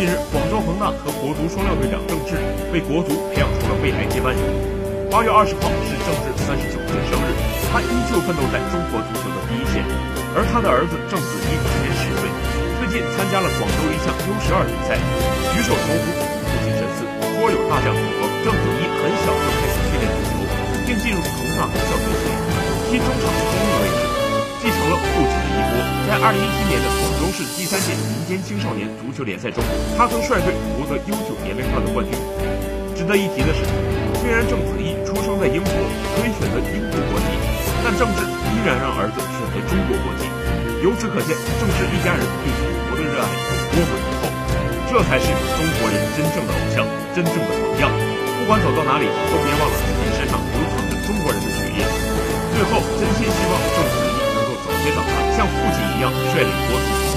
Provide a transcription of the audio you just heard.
近日，广州恒大和国足双料队长郑智为国足培养出了未来接班人。八月二十号是郑智三十九岁生日，他依旧奋斗在中国足球的第一线。而他的儿子郑子怡今年十岁，最近参加了广州一项 U 十二比赛，举手投足父亲神似，颇有大将风格。郑子怡很小就开始训练足球，并进入恒大校队训练，踢中场中路位置。继承了父亲，在二零一七年的广州市第三届民间青少年足球联赛中，他曾率队夺得 U 九年龄段的冠军。值得一提的是，虽然郑子毅出生在英国，可以选择英国国籍，但郑智依然让儿子选择中国国籍。由此可见，郑智一家人对祖国的热爱有多么浓厚。这才是中国人真正的偶像，真正的榜样。不管走到哪里，都别忘了自己身上流淌着中国人的血液。最后，真心希望郑子毅。接掌他，像父亲一样率领国土。